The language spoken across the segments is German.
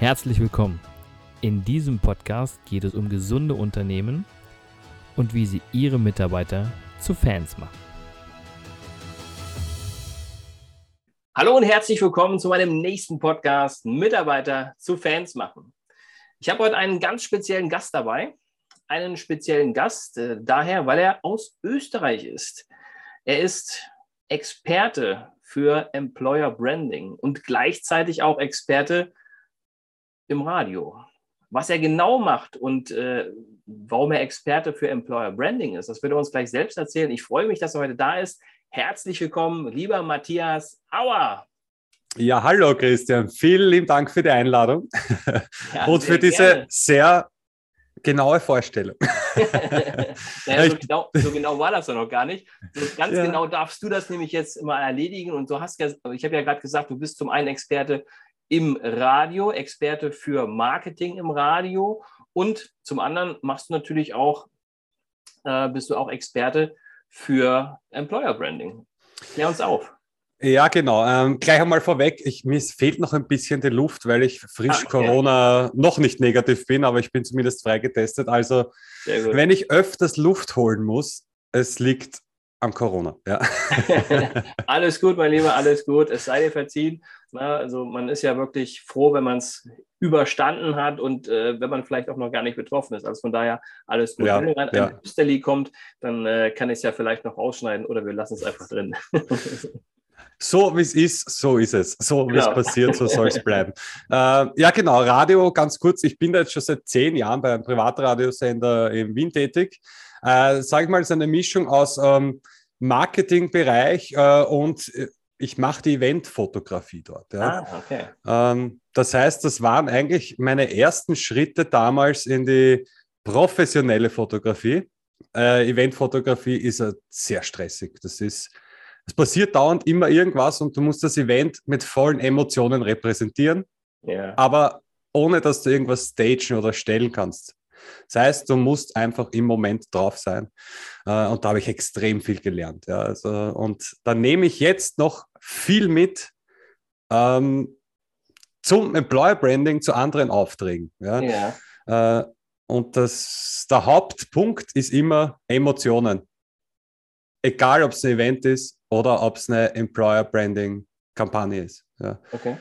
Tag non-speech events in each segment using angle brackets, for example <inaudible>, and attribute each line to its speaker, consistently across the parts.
Speaker 1: Herzlich willkommen. In diesem Podcast geht es um gesunde Unternehmen und wie sie ihre Mitarbeiter zu Fans machen. Hallo und herzlich willkommen zu meinem nächsten Podcast Mitarbeiter zu Fans machen. Ich habe heute einen ganz speziellen Gast dabei. Einen speziellen Gast, äh, daher, weil er aus Österreich ist. Er ist Experte für Employer Branding und gleichzeitig auch Experte im Radio. Was er genau macht und äh, warum er Experte für Employer Branding ist, das wird er uns gleich selbst erzählen. Ich freue mich, dass er heute da ist. Herzlich willkommen, lieber Matthias Auer.
Speaker 2: Ja, hallo Christian. Vielen lieben Dank für die Einladung ja, und für diese gerne. sehr genaue Vorstellung. <laughs> <laughs>
Speaker 1: naja, so, genau, so, genau, war das ja noch gar nicht. So ganz ja. genau darfst du das nämlich jetzt mal erledigen. Und du hast ja, ich habe ja gerade gesagt, du bist zum einen Experte im Radio, Experte für Marketing im Radio und zum anderen machst du natürlich auch, äh, bist du auch Experte für Employer Branding. Klär uns auf.
Speaker 2: Ja, genau. Ähm, gleich einmal vorweg, ich, mir fehlt noch ein bisschen die Luft, weil ich frisch ah, okay. Corona noch nicht negativ bin, aber ich bin zumindest freigetestet. Also, wenn ich öfters Luft holen muss, es liegt am Corona, ja. <laughs>
Speaker 1: alles gut, mein Lieber, alles gut. Es sei dir verziehen. Na, also man ist ja wirklich froh, wenn man es überstanden hat und äh, wenn man vielleicht auch noch gar nicht betroffen ist. Also von daher alles gut. Ja, wenn dann ja. ein Österli kommt, dann äh, kann ich es ja vielleicht noch ausschneiden oder wir lassen es einfach drin. <laughs>
Speaker 2: so wie es ist, so ist es. So wie es genau. passiert, so soll es bleiben. <laughs> äh, ja, genau. Radio, ganz kurz. Ich bin da jetzt schon seit zehn Jahren bei einem Privatradiosender in Wien tätig äh, sage ich mal, ist eine Mischung aus ähm, Marketingbereich äh, und äh, ich mache die Eventfotografie dort. Ja. Ah, okay. Ähm, das heißt, das waren eigentlich meine ersten Schritte damals in die professionelle Fotografie. Äh, Eventfotografie ist äh, sehr stressig. Das ist, es passiert dauernd immer irgendwas und du musst das Event mit vollen Emotionen repräsentieren, yeah. aber ohne dass du irgendwas stagen oder stellen kannst. Das heißt, du musst einfach im Moment drauf sein. Äh, und da habe ich extrem viel gelernt. Ja. Also, und da nehme ich jetzt noch viel mit ähm, zum Employer Branding zu anderen Aufträgen. Ja. ja. Äh, und das, der Hauptpunkt ist immer Emotionen. Egal, ob es ein Event ist oder ob es eine Employer Branding Kampagne ist. Ja. Okay.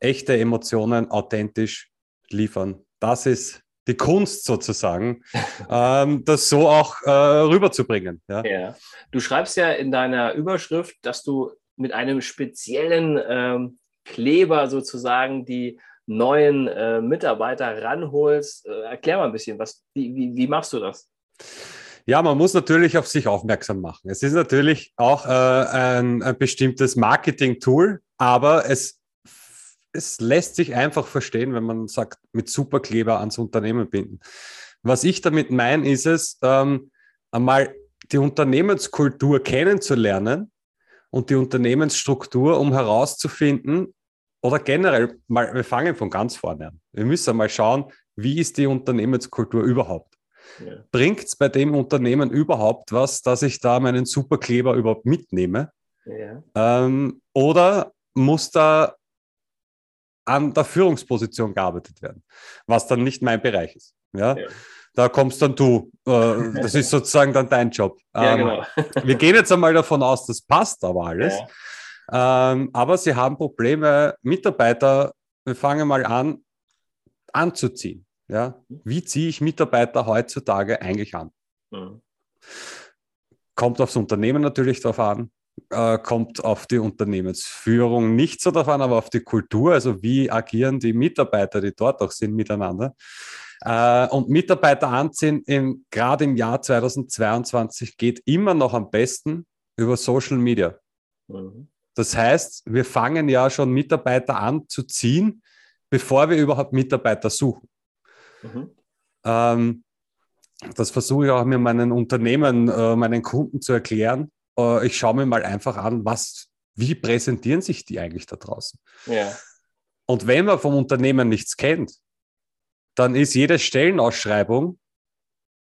Speaker 2: Echte Emotionen authentisch liefern. Das ist die Kunst sozusagen, <laughs> ähm, das so auch äh, rüberzubringen. Ja.
Speaker 1: ja. Du schreibst ja in deiner Überschrift, dass du mit einem speziellen ähm, Kleber sozusagen die neuen äh, Mitarbeiter ranholst. Äh, erklär mal ein bisschen, was, wie, wie, wie, machst du das?
Speaker 2: Ja, man muss natürlich auf sich aufmerksam machen. Es ist natürlich auch äh, ein, ein bestimmtes Marketing-Tool, aber es es lässt sich einfach verstehen, wenn man sagt, mit Superkleber ans Unternehmen binden. Was ich damit meine, ist es, ähm, einmal die Unternehmenskultur kennenzulernen und die Unternehmensstruktur, um herauszufinden, oder generell mal, wir fangen von ganz vorne an. Wir müssen mal schauen, wie ist die Unternehmenskultur überhaupt? Ja. Bringt es bei dem Unternehmen überhaupt was, dass ich da meinen Superkleber überhaupt mitnehme? Ja. Ähm, oder muss da an der Führungsposition gearbeitet werden, was dann nicht mein Bereich ist. Ja? ja. Da kommst dann du. Äh, das ist sozusagen dann dein Job. Ja, ähm, genau. <laughs> wir gehen jetzt einmal davon aus, das passt aber alles. Ja. Ähm, aber sie haben Probleme, Mitarbeiter, wir fangen mal an, anzuziehen. Ja? Wie ziehe ich Mitarbeiter heutzutage eigentlich an? Mhm. Kommt aufs Unternehmen natürlich darauf an äh, kommt auf die Unternehmensführung nicht so davon, aber auf die Kultur, also wie agieren die Mitarbeiter, die dort auch sind, miteinander. Äh, und Mitarbeiter anziehen, im, gerade im Jahr 2022, geht immer noch am besten über Social Media. Mhm. Das heißt, wir fangen ja schon Mitarbeiter an zu ziehen, bevor wir überhaupt Mitarbeiter suchen. Mhm. Ähm, das versuche ich auch mit meinen Unternehmen, äh, meinen Kunden zu erklären äh, ich schaue mir mal einfach an, was, wie präsentieren sich die eigentlich da draußen. Ja. Und wenn man vom Unternehmen nichts kennt, dann ist jede Stellenausschreibung,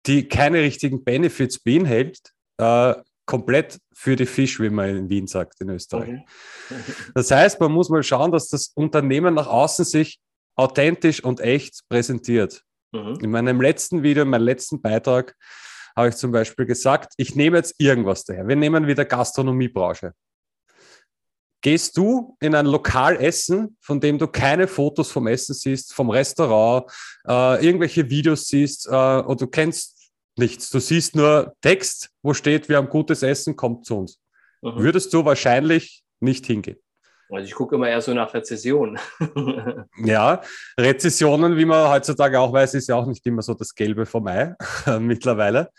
Speaker 2: die keine richtigen Benefits beinhält, äh, komplett für die Fisch, wie man in Wien sagt, in Österreich. Okay. <laughs> Das heißt, man muss mal schauen, dass das Unternehmen nach außen sich authentisch und echt präsentiert. Mhm. In meinem letzten Video, in meinem letzten Beitrag, habe ich zum Beispiel gesagt, ich nehme jetzt irgendwas daher. Wir nehmen wieder Gastronomiebranche. Gehst du in ein Lokal essen, von dem du keine Fotos vom Essen siehst, vom Restaurant, äh, irgendwelche Videos siehst äh, und du kennst nichts. Du siehst nur Text, wo steht, wir haben gutes Essen, kommt zu uns. Mhm. Würdest du wahrscheinlich nicht hingehen.
Speaker 1: Also ich gucke immer eher so nach Rezessionen. <laughs>
Speaker 2: ja, Rezessionen, wie man heutzutage auch weiß, ist ja auch nicht immer so das Gelbe vom Ei <laughs> mittlerweile.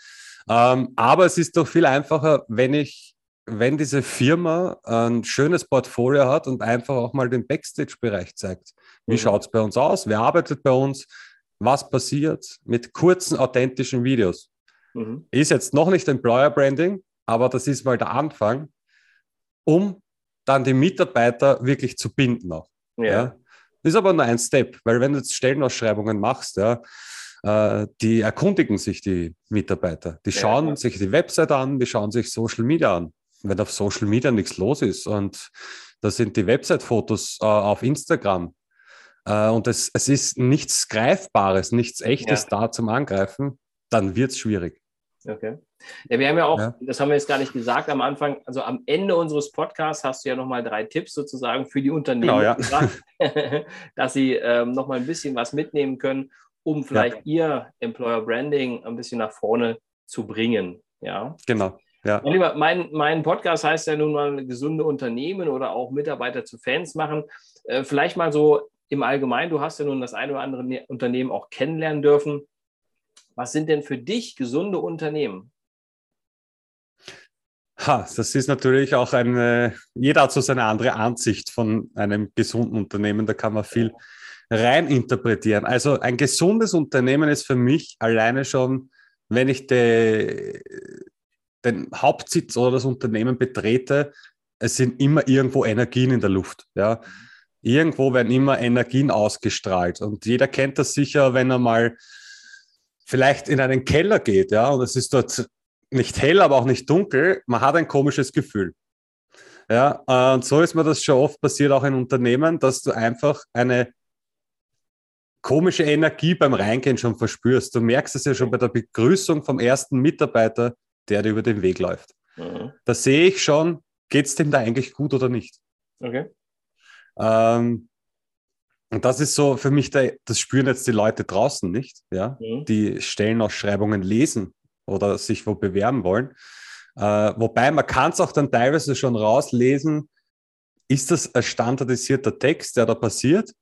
Speaker 2: Ähm, aber es ist doch viel einfacher, wenn ich, wenn diese Firma ein schönes Portfolio hat und einfach auch mal den Backstage-Bereich zeigt. Wie mhm. schaut es bei uns aus? Wer arbeitet bei uns? Was passiert mit kurzen, authentischen Videos? Mhm. Ist jetzt noch nicht Employer Branding, aber das ist mal der Anfang, um dann die Mitarbeiter wirklich zu binden auch. Ja. ja. Das ist aber nur ein Step, weil wenn du jetzt Stellenausschreibungen machst, ja, äh, die erkundigen sich die Mitarbeiter. Die schauen ja. sich die Website an, die schauen sich Social Media an. Wenn auf Social Media nichts los ist und da sind die Website-Fotos äh, auf Instagram äh, und es, es ist nichts Greifbares, nichts Echtes ja. da zum Angreifen, dann wird es schwierig.
Speaker 1: Okay. Ja, wir haben ja auch, ja. das haben wir jetzt gar nicht gesagt am Anfang, also am Ende unseres Podcasts hast du ja nochmal drei Tipps sozusagen für die Unternehmen genau, ja. gesagt, <laughs> dass sie ähm, nochmal ein bisschen was mitnehmen können, um vielleicht ihr Employer Branding ein bisschen nach vorne zu bringen. Ja,
Speaker 2: genau. Ja.
Speaker 1: Mein, lieber, mein, mein Podcast heißt ja nun mal gesunde Unternehmen oder auch Mitarbeiter zu Fans machen. Äh, vielleicht mal so im Allgemeinen, du hast ja nun das eine oder andere ne-, Unternehmen auch kennenlernen dürfen. Was sind denn für dich gesunde Unternehmen?
Speaker 2: Ha, das ist natürlich auch eine, jeder hat so seine andere Ansicht von einem gesunden Unternehmen, da kann man viel rein interpretieren. Also ein gesundes Unternehmen ist für mich alleine schon, wenn ich de, den Hauptsitz oder das Unternehmen betrete, es sind immer irgendwo Energien in der Luft. Ja. Irgendwo werden immer Energien ausgestrahlt. Und jeder kennt das sicher, wenn er mal vielleicht in einen Keller geht, ja, und es ist dort nicht hell, aber auch nicht dunkel, man hat ein komisches Gefühl. Ja, und so ist mir das schon oft passiert, auch in Unternehmen, dass du einfach eine komische Energie beim Reingehen schon verspürst. Du merkst es ja schon bei der Begrüßung vom ersten Mitarbeiter, der dir über den Weg läuft. Mhm. Da sehe ich schon, geht es dem da eigentlich gut oder nicht. Okay. Ähm, und das ist so für mich, der, das spüren jetzt die Leute draußen nicht, ja, mhm. die Stellenausschreibungen lesen oder sich wo bewerben wollen. Äh, wobei man kann es auch dann teilweise schon rauslesen, ist das ein standardisierter Text, der da passiert?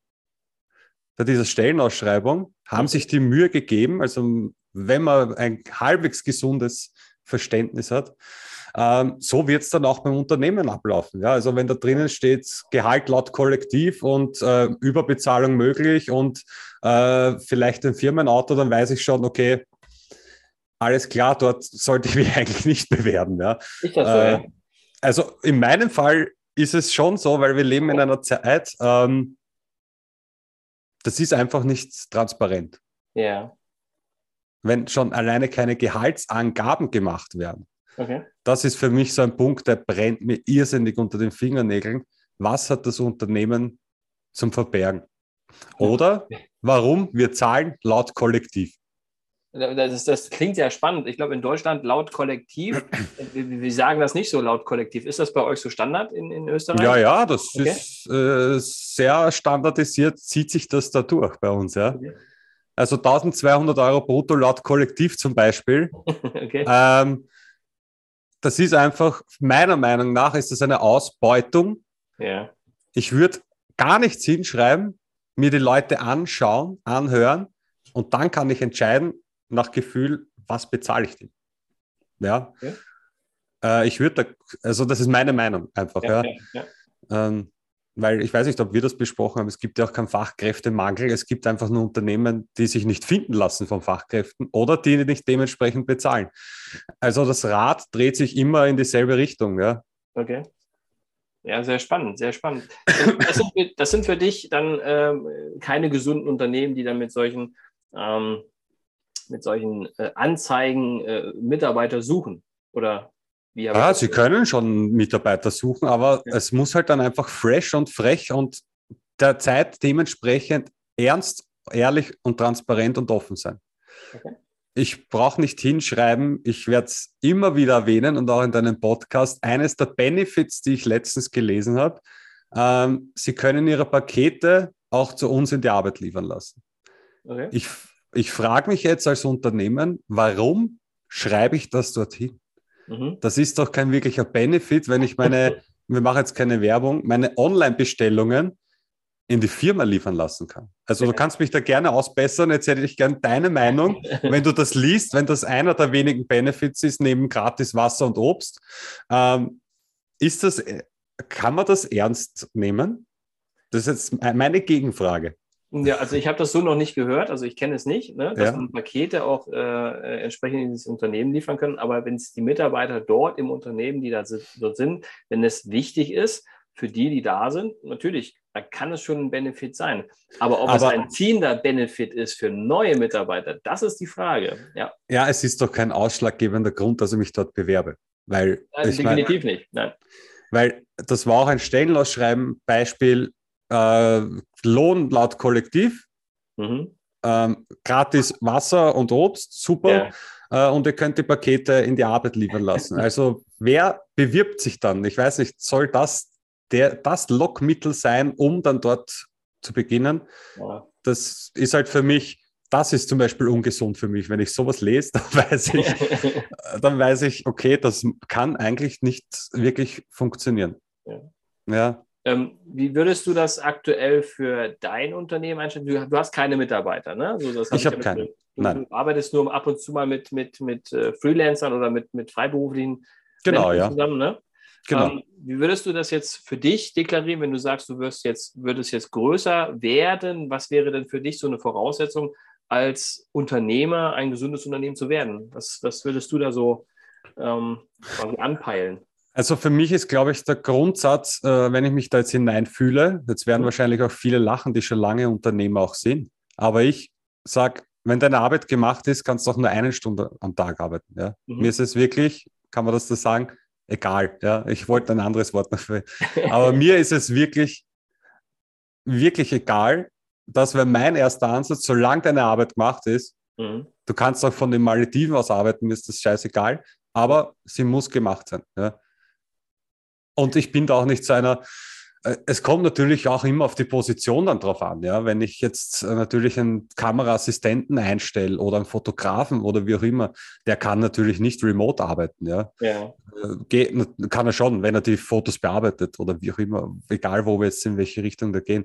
Speaker 2: Bei dieser Stellenausschreibung haben sich die Mühe gegeben, also wenn man ein halbwegs gesundes Verständnis hat, ähm, so wird es dann auch beim Unternehmen ablaufen. Ja? Also wenn da drinnen steht, Gehalt laut Kollektiv und äh, Überbezahlung möglich und äh, vielleicht ein Firmenauto, dann weiß ich schon, okay, alles klar, dort sollte ich mich <laughs> eigentlich nicht bewerben. Ja. Ist das so, äh, ja? Also in meinem Fall ist es schon so, weil wir leben in einer Zeit, ähm, das ist einfach nicht transparent.
Speaker 1: Ja.
Speaker 2: Wenn schon alleine keine Gehaltsangaben gemacht werden. Okay. Das ist für mich so ein Punkt, der brennt mir irrsinnig unter den Fingernägeln. Was hat das Unternehmen zum Verbergen? Oder warum wir zahlen laut Kollektiv?
Speaker 1: Das, das, klingt ja spannend. Ich glaube, in Deutschland laut Kollektiv, <clears throat> wir, wir, sagen das nicht so laut Kollektiv. Ist das bei euch so Standard in, in Österreich?
Speaker 2: Ja, ja, das okay. ist äh, sehr standardisiert, zieht sich das da durch bei uns. Ja. Okay. Also 1200 Euro brutto laut Kollektiv zum Beispiel. <laughs> okay. ähm, das ist einfach, meiner Meinung nach, ist das eine Ausbeutung.
Speaker 1: Ja.
Speaker 2: Ich würde gar nichts hinschreiben, mir die Leute anschauen, anhören und dann kann ich entscheiden, nach Gefühl, was bezahle ich denn? Ja. Okay. Äh, ich würde, da, also das ist meine Meinung einfach, ja. ja. ja. Ähm, weil ich weiß nicht, ob wir das besprochen haben, es gibt ja auch keinen Fachkräftemangel, es gibt einfach nur Unternehmen, die sich nicht finden lassen von Fachkräften oder die nicht dementsprechend bezahlen. Also das Rad dreht sich immer in dieselbe Richtung, ja.
Speaker 1: Okay. Ja, sehr spannend, sehr spannend. Das sind, das sind für dich dann ähm, keine gesunden Unternehmen, die dann mit solchen ähm, mit solchen äh, Anzeigen äh, Mitarbeiter suchen? Oder
Speaker 2: wie Ja, sie können schon Mitarbeiter suchen, aber ja. es muss halt dann einfach fresh und frech und der Zeit dementsprechend ernst, ehrlich und transparent und offen sein. Okay. Ich brauche nicht hinschreiben, ich werde es immer wieder erwähnen und auch in deinem Podcast. Eines der Benefits, die ich letztens gelesen habe, ähm, Sie können Ihre Pakete auch zu uns in die Arbeit liefern lassen. Okay. Ich, ich frage mich jetzt als Unternehmen, warum schreibe ich das dorthin? Mhm. Das ist doch kein wirklicher Benefit, wenn ich meine, <laughs> wir machen jetzt keine Werbung, meine Online-Bestellungen in die Firma liefern lassen kann. Also du kannst mich da gerne ausbessern. Jetzt hätte ich gerne deine Meinung, <laughs> wenn du das liest, wenn das einer der wenigen Benefits ist, neben gratis Wasser und Obst. Ähm, ist das, kann man das ernst nehmen? Das ist jetzt meine Gegenfrage.
Speaker 1: Ja, also ich habe das so noch nicht gehört, also ich kenne es nicht, ne, dass ja. man Pakete auch äh, äh entsprechend in das Unternehmen liefern können. Aber wenn es die Mitarbeiter dort im Unternehmen, die da dort sind, wenn es wichtig ist für die, die da sind, natürlich, da kann es schon ein Benefit sein. Aber ob Aber, es ein ziehender Benefit ist für neue Mitarbeiter, das ist die Frage. Ja,
Speaker 2: ja es ist doch kein ausschlaggebender Grund, dass ich mich dort bewerbe. Weil,
Speaker 1: Nein, definitiv mein, nicht. Nein.
Speaker 2: Weil das war auch ein Stellenausschreiben, Beispiel, äh, Lohn laut Kollektiv, mhm. ähm, gratis Wasser und Obst, super. Ja. Äh, und ihr könnt die Pakete in die Arbeit liefern lassen. <laughs> Also wer bewirbt sich dann? Ich weiß nicht, soll das der, das Lockmittel sein, um dann dort zu beginnen? Ja. Das ist halt für mich, das ist zum Beispiel ungesund für mich. Wenn ich sowas lese, <laughs> dann weiß ich, <laughs> dann weiß ich, okay, das kann eigentlich nicht wirklich funktionieren. Ja.
Speaker 1: ja. Ähm, wie würdest du das aktuell für dein Unternehmen einstellen? Du, du hast keine Mitarbeiter, ne?
Speaker 2: Also ich habe keine.
Speaker 1: Du, Nein. Du arbeitest nur ab und zu mal mit, mit, mit äh, Freelancern oder mit, mit freiberuflichen
Speaker 2: genau, Menschen ja. zusammen,
Speaker 1: ne? Genau. Ähm, wie würdest du das jetzt für dich deklarieren, wenn du sagst, du wirst jetzt, würdest jetzt größer werden? Was wäre denn für dich so eine Voraussetzung, als Unternehmer ein gesundes Unternehmen zu werden? Was, was würdest du da so ähm, anpeilen?
Speaker 2: Also für mich ist, glaube ich, der Grundsatz, äh, wenn ich mich da jetzt hineinfühle, jetzt werden mhm. wahrscheinlich auch viele lachen, die schon lange Unternehmer auch sind, aber ich sage, wenn deine Arbeit gemacht ist, kannst du auch nur eine Stunde am Tag arbeiten. Ja? Mhm. Mir ist es wirklich, kann man das so sagen, egal. Ja? Ich wollte ein anderes Wort dafür. Aber mir ist es wirklich, wirklich egal, dass wenn mein erster Ansatz, solange deine Arbeit gemacht ist, mhm. du kannst auch von den Malediven aus arbeiten, mir ist das scheißegal, aber sie muss gemacht sein. Ja? Und ich bin da auch nicht so einer, äh, es kommt natürlich auch immer auf die Position dann drauf an. Ja? Wenn ich jetzt äh, natürlich einen Kameraassistenten einstelle oder einen Fotografen oder wie auch immer, der kann natürlich nicht remote arbeiten. Ja? ja. Äh, geht, kann er schon, wenn er die Fotos bearbeitet oder wie auch immer, egal wo wir jetzt in welche Richtung da gehen.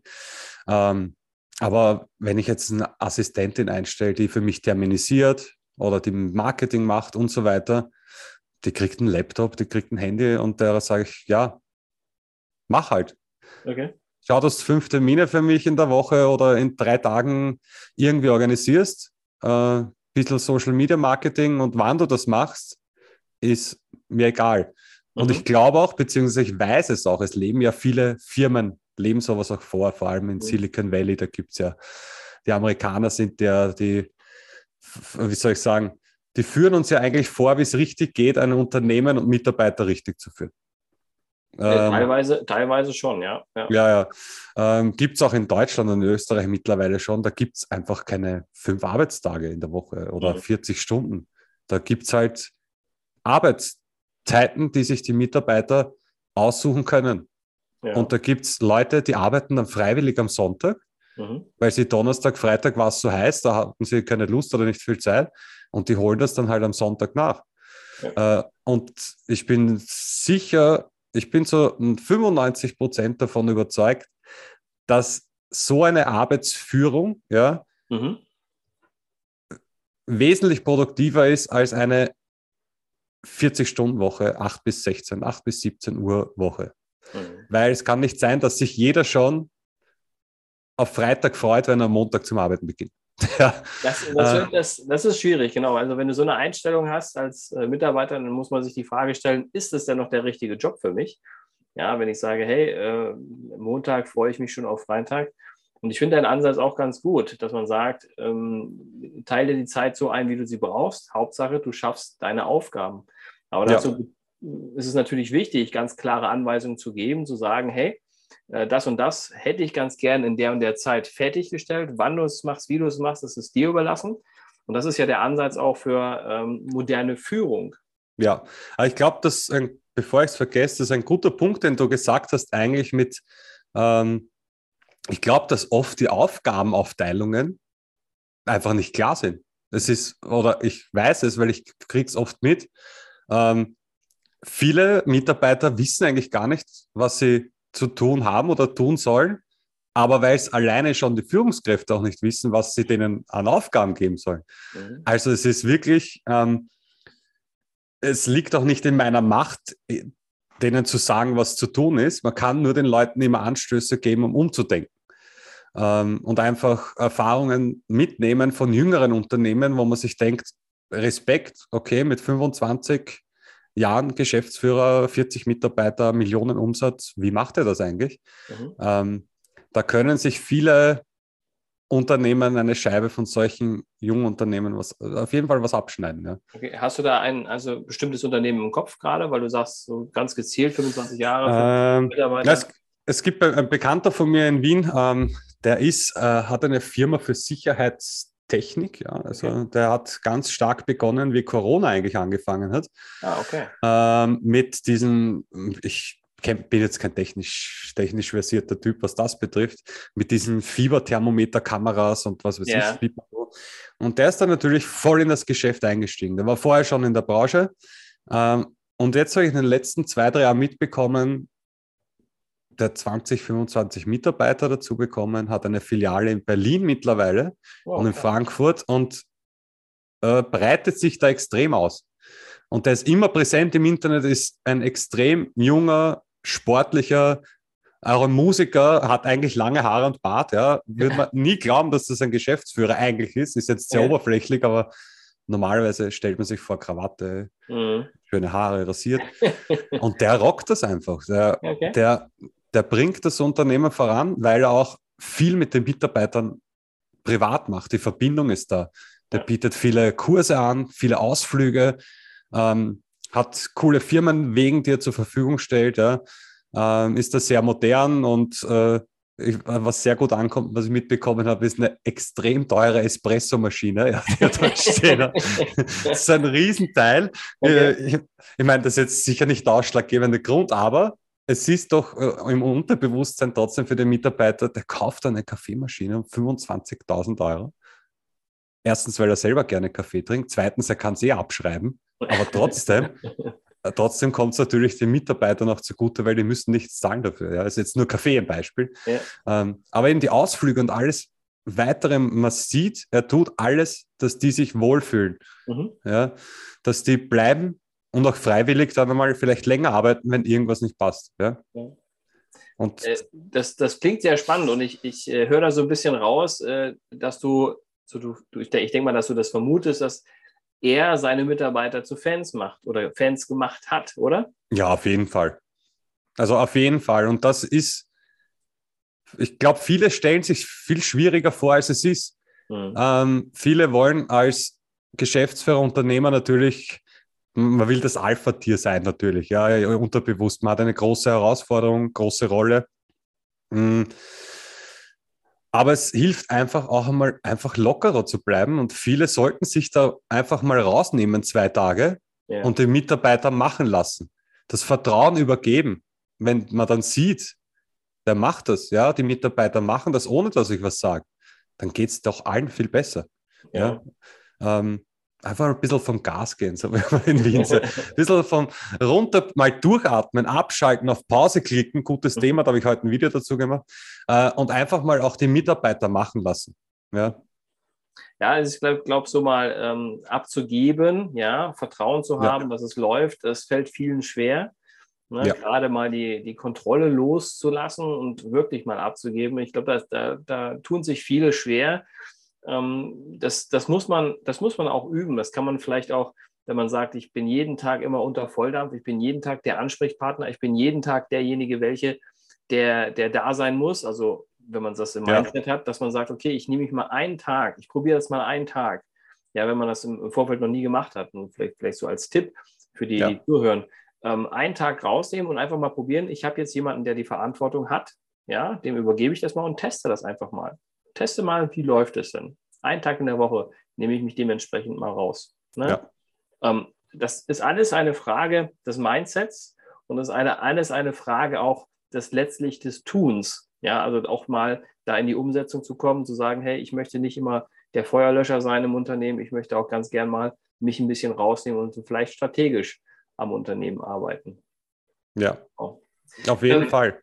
Speaker 2: Ähm, aber wenn ich jetzt eine Assistentin einstelle, die für mich terminisiert oder die Marketing macht und so weiter, die kriegt einen Laptop, die kriegt ein Handy und da sage ich, ja, mach halt. Okay. Schau, dass du fünf Termine für mich in der Woche oder in drei Tagen irgendwie organisierst. Äh, bisschen Social Media Marketing und wann du das machst, ist mir egal. Und mhm. ich glaube auch, beziehungsweise ich weiß es auch, es leben ja viele Firmen, leben sowas auch vor, vor allem in mhm. Silicon Valley, da gibt es ja, die Amerikaner sind ja die, wie soll ich sagen, die führen uns ja eigentlich vor, wie es richtig geht, ein Unternehmen und Mitarbeiter richtig zu führen.
Speaker 1: Ähm, teilweise, teilweise schon, ja.
Speaker 2: Ja, ja. ja. Ähm, gibt es auch in Deutschland und in Österreich mittlerweile schon. Da gibt es einfach keine fünf Arbeitstage in der Woche oder mhm. 40 Stunden. Da gibt es halt Arbeitszeiten, die sich die Mitarbeiter aussuchen können. Ja. Und da gibt es Leute, die arbeiten dann freiwillig am Sonntag, mhm. weil sie Donnerstag, Freitag war es so heiß, da hatten sie keine Lust oder nicht viel Zeit. Und die holen das dann halt am Sonntag nach. Ja. Äh, und ich bin sicher, ich bin so 95 Prozent davon überzeugt, dass so eine Arbeitsführung ja, mhm. wesentlich produktiver ist als eine 40-Stunden-Woche, 8 bis 16, 8 bis 17 Uhr Woche. Mhm. Weil es kann nicht sein, dass sich jeder schon auf Freitag freut, wenn er am Montag zum Arbeiten beginnt. <laughs>
Speaker 1: Ja. Das, das, äh. das, das, ist schwierig, genau. Also wenn du so eine Einstellung hast als äh, Mitarbeiter, dann muss man sich die Frage stellen, ist das denn noch der richtige Job für mich? Ja, wenn ich sage, hey, äh, Montag freue ich mich schon auf Freitag. Und ich finde deinen Ansatz auch ganz gut, dass man sagt, ähm, teile die Zeit so ein, wie du sie brauchst. Hauptsache, du schaffst deine Aufgaben. Aber dazu ja. ist es natürlich wichtig, ganz klare Anweisungen zu geben, zu sagen, hey, das und das hätte ich ganz gern in der und der Zeit fertiggestellt. Wann du es machst, wie du es machst, das ist dir überlassen. Und das ist ja der Ansatz auch für ähm, moderne Führung.
Speaker 2: Ja, aber ich glaube, dass, bevor ich es vergesse, das ist ein guter Punkt, den du gesagt hast, eigentlich mit, ähm, ich glaube, dass oft die Aufgabenaufteilungen einfach nicht klar sind. Es ist, oder ich weiß es, weil ich kriege es oft mit. Ähm, viele Mitarbeiter wissen eigentlich gar nicht, was sie zu tun haben oder tun sollen, aber weil es alleine schon die Führungskräfte auch nicht wissen, was sie denen an Aufgaben geben sollen. Mhm. Also es ist wirklich, ähm, es liegt auch nicht in meiner Macht, denen zu sagen, was zu tun ist. Man kann nur den Leuten immer Anstöße geben, um umzudenken. Ähm, und einfach Erfahrungen mitnehmen von jüngeren Unternehmen, wo man sich denkt, Respekt, okay, mit 25 Jahren Geschäftsführer, 40 Mitarbeiter, Millionen Umsatz, wie macht er das eigentlich? Mhm. Ähm, da können sich viele Unternehmen eine Scheibe von solchen jungen Unternehmen was, auf jeden Fall was abschneiden. Ja.
Speaker 1: Okay. Hast du da ein also bestimmtes Unternehmen im Kopf gerade, weil du sagst, so ganz gezielt 25 Jahre
Speaker 2: ähm, Mitarbeiter? Es, es, gibt ein Bekannter von mir in Wien, ähm, der ist, äh, hat eine Firma für Sicherheitstechnik. Ja. Also okay. der hat ganz stark begonnen, wie Corona eigentlich angefangen hat.
Speaker 1: Ah, okay.
Speaker 2: Ähm, mit diesen, ich bin jetzt kein technisch, technisch versierter Typ, was das betrifft, mit diesen Fieberthermometerkameras und was weiß yeah. ich. Und der ist dann natürlich voll in das Geschäft eingestiegen. Der war vorher schon in der Branche. Ähm, und jetzt habe ich in den letzten zwei, drei Jahren mitbekommen, der 20, 25 Mitarbeiter dazu bekommen, hat eine Filiale in Berlin mittlerweile wow, und in Frankfurt und äh, breitet sich da extrem aus. Und der ist immer präsent im Internet, ist ein extrem junger, sportlicher, auch ein Musiker, hat eigentlich lange Haare und Bart, ja. Würde man nie glauben, dass das ein Geschäftsführer eigentlich ist. Ist jetzt sehr ja. oberflächlich, aber normalerweise stellt man sich vor Krawatte, mhm. schöne Haare rasiert. <laughs> und der rockt das einfach. Der, okay. der, der bringt das Unternehmen voran, weil er auch viel mit den Mitarbeitern privat macht. Die Verbindung ist da. Der bietet viele Kurse an, viele Ausflüge, ähm, hat coole Firmen wegen, die er zur Verfügung stellt. Ja ähm, ist das sehr modern und äh, ich, was sehr gut ankommt, was ich mitbekommen habe, ist eine extrem teure Espresso-Maschine, ja, die dort <laughs> steht. das ist ein Riesenteil. Okay. Ich, ich meine, das ist jetzt sicher nicht der ausschlaggebende Grund, aber es ist doch äh, im Unterbewusstsein trotzdem für den Mitarbeiter, der kauft eine Kaffeemaschine um 25.000 Euro. Erstens, weil er selber gerne Kaffee trinkt. Zweitens, er kann es eh abschreiben. Aber trotzdem <laughs> Äh, trotzdem kommt es natürlich den Mitarbeitern auch zugute, weil die müssen nichts zahlen dafür. Ja. Das ist jetzt nur Kaffee ein Beispiel. Ja. Ähm, aber eben die Ausflüge und alles weitere, man sieht, er tut alles, dass die sich wohlfühlen. Mhm. Ja, dass die bleiben und auch freiwillig dann einmal vielleicht länger arbeiten, wenn irgendwas nicht passt. Ja. ja.
Speaker 1: Und äh, das, das klingt sehr spannend und ich, ich äh, höre da so ein bisschen raus, äh, dass du, so du, ich, ich denke mal, dass du das vermutest, dass er seine Mitarbeiter zu Fans macht oder Fans gemacht hat, oder?
Speaker 2: Ja, auf jeden Fall. Also auf jeden Fall. Und das ist, ich glaube, viele stellen sich viel schwieriger vor, als es ist. Mhm. Ähm, viele wollen als Geschäftsführer, Unternehmer natürlich, man will das Alpha-Tier sein natürlich, ja, unterbewusst. Man hat eine große Herausforderung, große Rolle. Mhm. Aber es hilft einfach auch einmal einfach lockerer zu bleiben und viele sollten sich da einfach mal rausnehmen, zwei Tage ja. und den Mitarbeiter machen lassen. Das Vertrauen übergeben. Wenn man dann sieht, der macht das, ja, die Mitarbeiter machen das, ohne dass ich was sage, dann geht es doch allen viel besser. Ja. ja. Ähm, einfach ein bisschen vom Gas gehen, so <laughs> wie man in Wien sagt. Ein bisschen vom runter mal durchatmen, abschalten, auf Pause klicken. Gutes mhm. Thema, da habe ich heute ein Video dazu gemacht. Äh, und einfach mal auch die Mitarbeiter machen lassen. Ja.
Speaker 1: Ja, also ich glaube, glaub, so mal ähm, abzugeben, ja, Vertrauen zu haben, ja. dass es läuft, das fällt vielen schwer. Ne? Ja. Gerade mal die, die Kontrolle loszulassen und wirklich mal abzugeben. Ich glaube, da, da tun sich viele schwer ähm, das, das, muss man, das muss man auch üben. Das kann man vielleicht auch, wenn man sagt, ich bin jeden Tag immer unter Volldampf, ich bin jeden Tag der Ansprechpartner, ich bin jeden Tag derjenige, welche, der, der da sein muss. Also wenn man das im ja. Mindset hat, dass man sagt, okay, ich nehme mich mal einen Tag, ich probiere das mal einen Tag. Ja, wenn man das im, Vorfeld noch nie gemacht hat, und vielleicht, vielleicht so als Tipp für die, ja. die zuhören, ähm, einen Tag rausnehmen und einfach mal probieren. Ich habe jetzt jemanden, der die Verantwortung hat. Ja, dem übergebe ich das mal und teste das einfach mal. Teste mal, wie läuft es denn? Einen Tag in der Woche nehme ich mich dementsprechend mal raus. Ne? Ja. Ähm, das ist alles eine Frage des Mindsets und das ist eine, alles eine Frage auch des letztlich des Tuns. Ja, also auch mal da in die Umsetzung zu kommen, zu sagen, hey, ich möchte nicht immer der Feuerlöscher sein im Unternehmen, ich möchte auch ganz gern mal mich ein bisschen rausnehmen und vielleicht strategisch am Unternehmen arbeiten.
Speaker 2: Ja, oh. auf jeden ähm, Fall.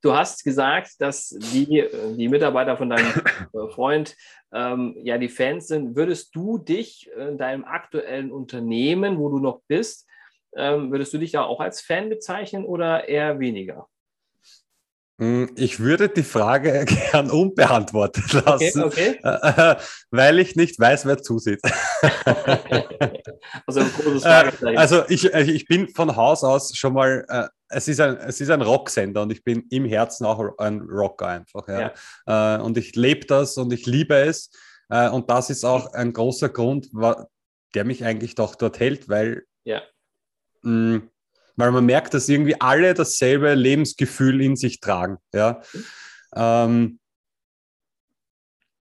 Speaker 1: Du hast gesagt, dass die, die Mitarbeiter von deinem <laughs> äh, Freund ähm, ja die Fans sind. Würdest du dich in deinem aktuellen Unternehmen, wo du noch bist, ähm, würdest du dich da auch als Fan bezeichnen oder eher weniger?
Speaker 2: Hm, ich würde die Frage <laughs> gern unbeantwortet lassen, okay, okay. <laughs> Weil ich nicht weiß, wer zusieht. also, äh, also ich, äh, ich bin von Haus aus schon mal, äh, es ist ein, es ist ein Rocksender und ich bin im Herzen auch ein Rocker einfach. Ja. ja. Und ich lebe das und ich liebe es. Und das ist auch ein großer Grund, der mich eigentlich doch dort hält, weil ja. mh, hm, weil man merkt, dass irgendwie alle dasselbe Lebensgefühl in sich tragen. Ja. Ähm,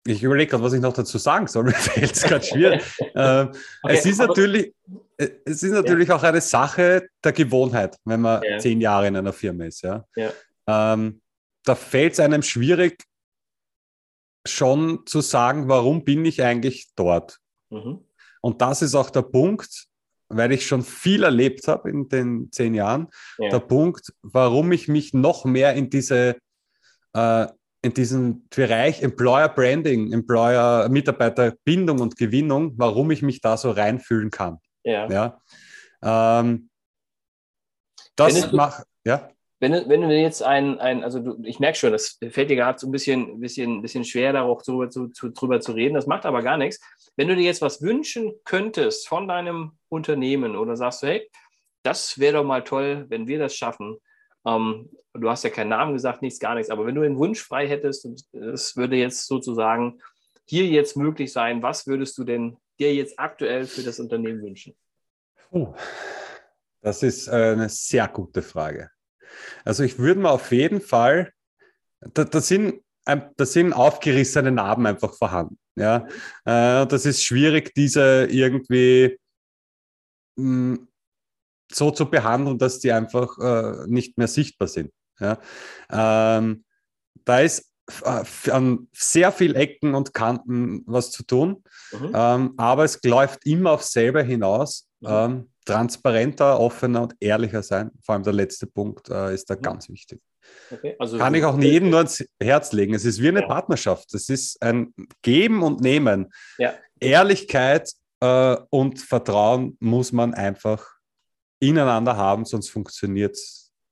Speaker 2: ich überlege gerade, was ich noch dazu sagen soll. <laughs> Mir fällt es gerade schwierig. <laughs> ähm, okay, es ist natürlich, äh, es ist natürlich ja. auch eine Sache der Gewohnheit, wenn man ja. zehn Jahre in einer Firma ist. Ja. ja. Ähm, da fällt es einem schwierig, schon zu sagen, warum bin ich eigentlich dort? Mhm. Und das ist auch der Punkt, weil ich schon viel erlebt habe in den zehn Jahren, ja. der Punkt, warum ich mich noch mehr in diese äh, in diesen Bereich Employer Branding, Employer Mitarbeiterbindung und Gewinnung, warum ich mich da so reinfühlen kann. Ja. ja? Ähm, das macht, ja.
Speaker 1: Wenn, wenn du jetzt ein, ein also du, ich merke schon, das fällt dir gerade so ein bisschen, bisschen, bisschen schwer, darauf drüber zu, zu, drüber zu reden. Das macht aber gar nichts. Wenn du dir jetzt was wünschen könntest von deinem Unternehmen oder sagst du, hey, das wäre doch mal toll, wenn wir das schaffen. Ähm, du hast ja keinen Namen gesagt, nichts, gar nichts, aber wenn du einen Wunsch frei hättest und es würde jetzt sozusagen hier jetzt möglich sein, was würdest du denn dir jetzt aktuell für das Unternehmen wünschen?
Speaker 2: Oh, das ist eine sehr gute Frage. Also ich würde mir auf jeden Fall, da, da sind, da sind aufgerissene Narben einfach vorhanden. Ja? Äh, das ist schwierig, diese irgendwie mh, hm, so zu behandeln, dass die einfach äh, nicht mehr sichtbar sind. Ja? Ähm, da ist äh, an sehr vielen Ecken und Kanten was zu tun, mhm. ähm, aber es läuft immer auf selber hinaus. Mhm. Ähm, transparenter, offener und ehrlicher sein. Vor allem der letzte Punkt äh, ist da mhm. ganz wichtig. Okay, also Kann ich auch jedem nur ans Herz legen. Es ist wie eine ja. Partnerschaft. Es ist ein Geben und Nehmen. Ja. Ehrlichkeit äh, und Vertrauen muss man einfach ineinander haben, sonst funktioniert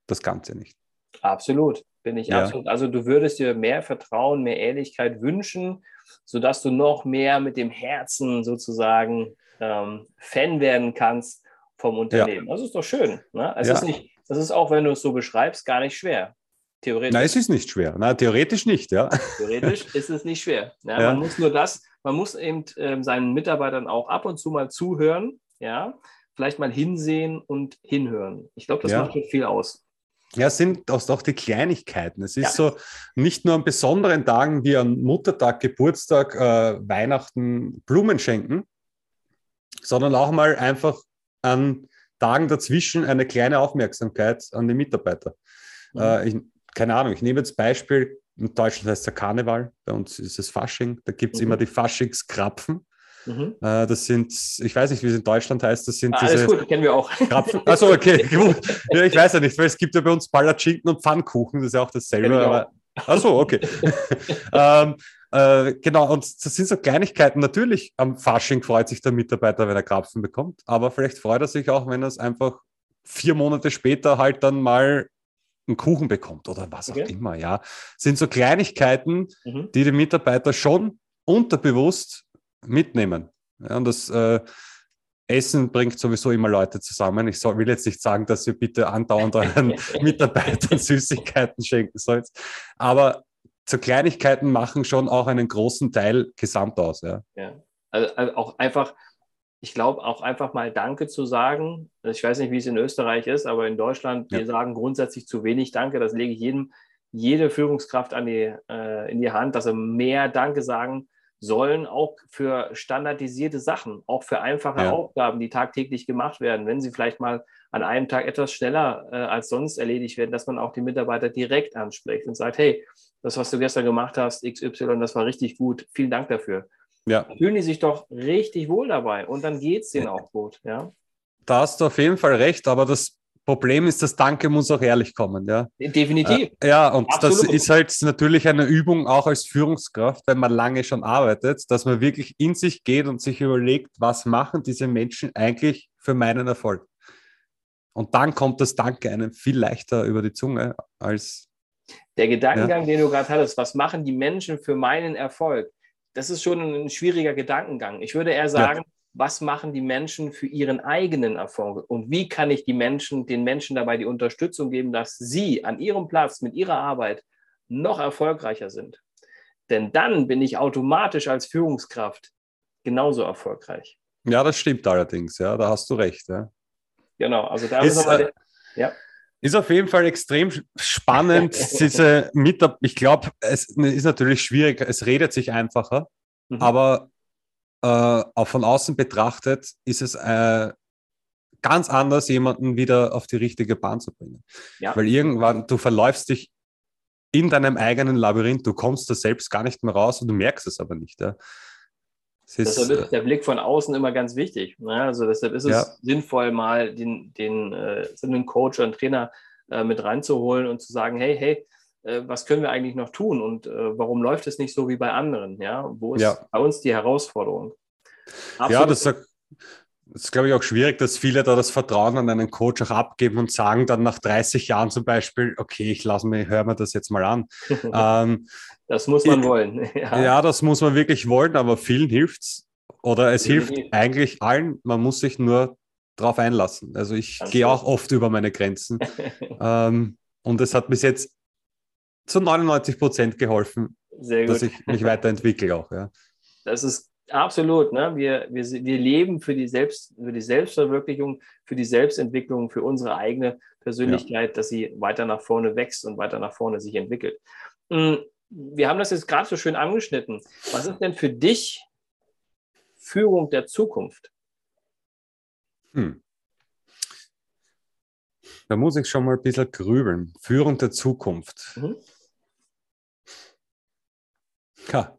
Speaker 2: das Ganze nicht.
Speaker 1: Absolut, bin ich ja. absolut. Also du würdest dir mehr Vertrauen, mehr Ehrlichkeit wünschen, sodass du noch mehr mit dem Herzen sozusagen ähm, Fan werden kannst vom Unternehmen. Ja. Das ist doch schön. Ne? Es ja. ist nicht, das ist auch, wenn du es so beschreibst, gar nicht schwer.
Speaker 2: Theoretisch. Nein, es ist nicht schwer. Nein, theoretisch nicht, ja.
Speaker 1: Theoretisch <laughs> ist es nicht schwer. Ja. Man muss nur das, man muss eben äh, seinen Mitarbeitern auch ab und zu mal zuhören, ja, vielleicht mal hinsehen und hinhören. Ich glaube, das macht schon viel aus.
Speaker 2: Ja, es sind auch die Kleinigkeiten. Es ist ja. so, nicht nur an besonderen Tagen wie an Muttertag, Geburtstag, äh, Weihnachten Blumen schenken, sondern auch mal einfach an Tagen dazwischen eine kleine Aufmerksamkeit an die Mitarbeiter. Mhm. Äh, ich, keine Ahnung, ich nehme jetzt Beispiel, in Deutschland heißt es Karneval, bei uns ist es Fasching, da gibt es mhm. immer die Faschingskrapfen. Mhm. Äh, das sind, ich weiß nicht, wie es in Deutschland heißt, das sind
Speaker 1: ah, diese. Alles gut, kennen wir auch.
Speaker 2: Krapfen. Achso, okay, <laughs> gut. Ja, ich weiß ja nicht, weil es gibt ja bei uns Palatschinken und Pfannkuchen, das ist ja auch dasselbe. Achso, okay. <laughs> ähm, äh, genau, und das sind so Kleinigkeiten. Natürlich am Fasching freut sich der Mitarbeiter, wenn er Krapfen bekommt, aber vielleicht freut er sich auch, wenn er es einfach vier Monate später halt dann mal einen Kuchen bekommt oder was okay. auch immer, ja. Sind so Kleinigkeiten, mhm. die die Mitarbeiter schon unterbewusst mitnehmen. Ja, und das äh, Essen bringt sowieso immer Leute zusammen. Ich soll, will jetzt nicht sagen, dass ihr bitte andauernd <laughs> euren Mitarbeitern Süßigkeiten schenken sollt. Aber so Kleinigkeiten machen schon auch einen großen Teil gesamt aus. Ja,
Speaker 1: ja. Also, also auch einfach ich glaube auch einfach mal Danke zu sagen. Ich weiß nicht, wie es in Österreich ist, aber in Deutschland, ja. wir sagen grundsätzlich zu wenig Danke. Das lege ich jedem, jede Führungskraft an die, äh, in die Hand, dass er mehr Danke sagen sollen, auch für standardisierte Sachen, auch für einfache ja. Aufgaben, die tagtäglich gemacht werden. Wenn sie vielleicht mal an einem Tag etwas schneller äh, als sonst erledigt werden, dass man auch die Mitarbeiter direkt anspricht und sagt, hey, das, was du gestern gemacht hast, XY, das war richtig gut. Vielen Dank dafür. Ja. Fühlen die sich doch richtig wohl dabei und dann geht es denen auch gut. Ja?
Speaker 2: Da hast du auf jeden Fall recht, aber das Problem ist, das Danke muss auch ehrlich kommen. Ja?
Speaker 1: Definitiv.
Speaker 2: Äh, ja, und Absolut. das ist halt natürlich eine Übung auch als Führungskraft, wenn man lange schon arbeitet, dass man wirklich in sich geht und sich überlegt, was machen diese Menschen eigentlich für meinen Erfolg. Und dann kommt das Danke einem viel leichter über die Zunge als.
Speaker 1: Der Gedankengang, ja. den du gerade hattest, was machen die Menschen für meinen Erfolg? das ist schon ein schwieriger Gedankengang. Ich würde eher sagen, ja. Was machen die Menschen für ihren eigenen Erfolg und wie kann ich die Menschen, den Menschen dabei die Unterstützung geben, dass sie an ihrem Platz mit ihrer Arbeit noch erfolgreicher sind. Denn dann bin ich automatisch als Führungskraft genauso erfolgreich.
Speaker 2: Ja, das stimmt allerdings, ja, da hast du recht. Ja.
Speaker 1: Genau, also da ist, äh,
Speaker 2: ja. Ist auf jeden Fall extrem spannend, <laughs> diese Mitarbeiter. Ich glaube, es ist natürlich schwierig, es redet sich einfacher, mhm. aber äh, auch von außen betrachtet ist es äh, ganz anders, jemanden wieder auf die richtige Bahn zu bringen. Ja. Weil irgendwann, du verläufst dich in deinem eigenen Labyrinth, du kommst da selbst gar nicht mehr raus und du merkst es aber nicht. Ja.
Speaker 1: Deshalb ist der Blick von außen immer ganz wichtig. Ne? Also deshalb ist es ja. sinnvoll, mal den, den äh, einen Coach oder einen Trainer äh, mit reinzuholen und zu sagen, hey, hey, äh, was können wir eigentlich noch tun und äh, warum läuft es nicht so wie bei anderen? Ja, wo ist ja. bei uns die Herausforderung?
Speaker 2: Absolut. Ja, das, das ist, glaube ich, auch schwierig, dass viele da das Vertrauen an einen Coach auch abgeben und sagen dann nach 30 Jahren zum Beispiel, okay, ich lasse mir, höre mir das jetzt mal an. <laughs>
Speaker 1: ähm, das muss man wollen. <laughs>
Speaker 2: Ja. ja. das muss man wirklich wollen, aber vielen hilft es. Oder es hilft eigentlich allen. Man muss sich nur darauf einlassen. Also ich gehe auch oft über meine Grenzen. <laughs> ähm, und es hat bis jetzt zu 99 Prozent geholfen, dass ich mich weiterentwickle auch. Ja.
Speaker 1: Das ist absolut. Ne? Wir, wir, wir leben für die, Selbst, für die Selbstverwirklichung, für die Selbstentwicklung, für unsere eigene Persönlichkeit, ja. dass sie weiter nach vorne wächst und weiter nach vorne sich entwickelt. Hm, wir haben das jetzt gerade so schön angeschnitten. Was ist denn für dich Führung der Zukunft? Hm.
Speaker 2: Da muss ich schon mal ein bisschen grübeln. Führung der Zukunft. Mhm. Ja.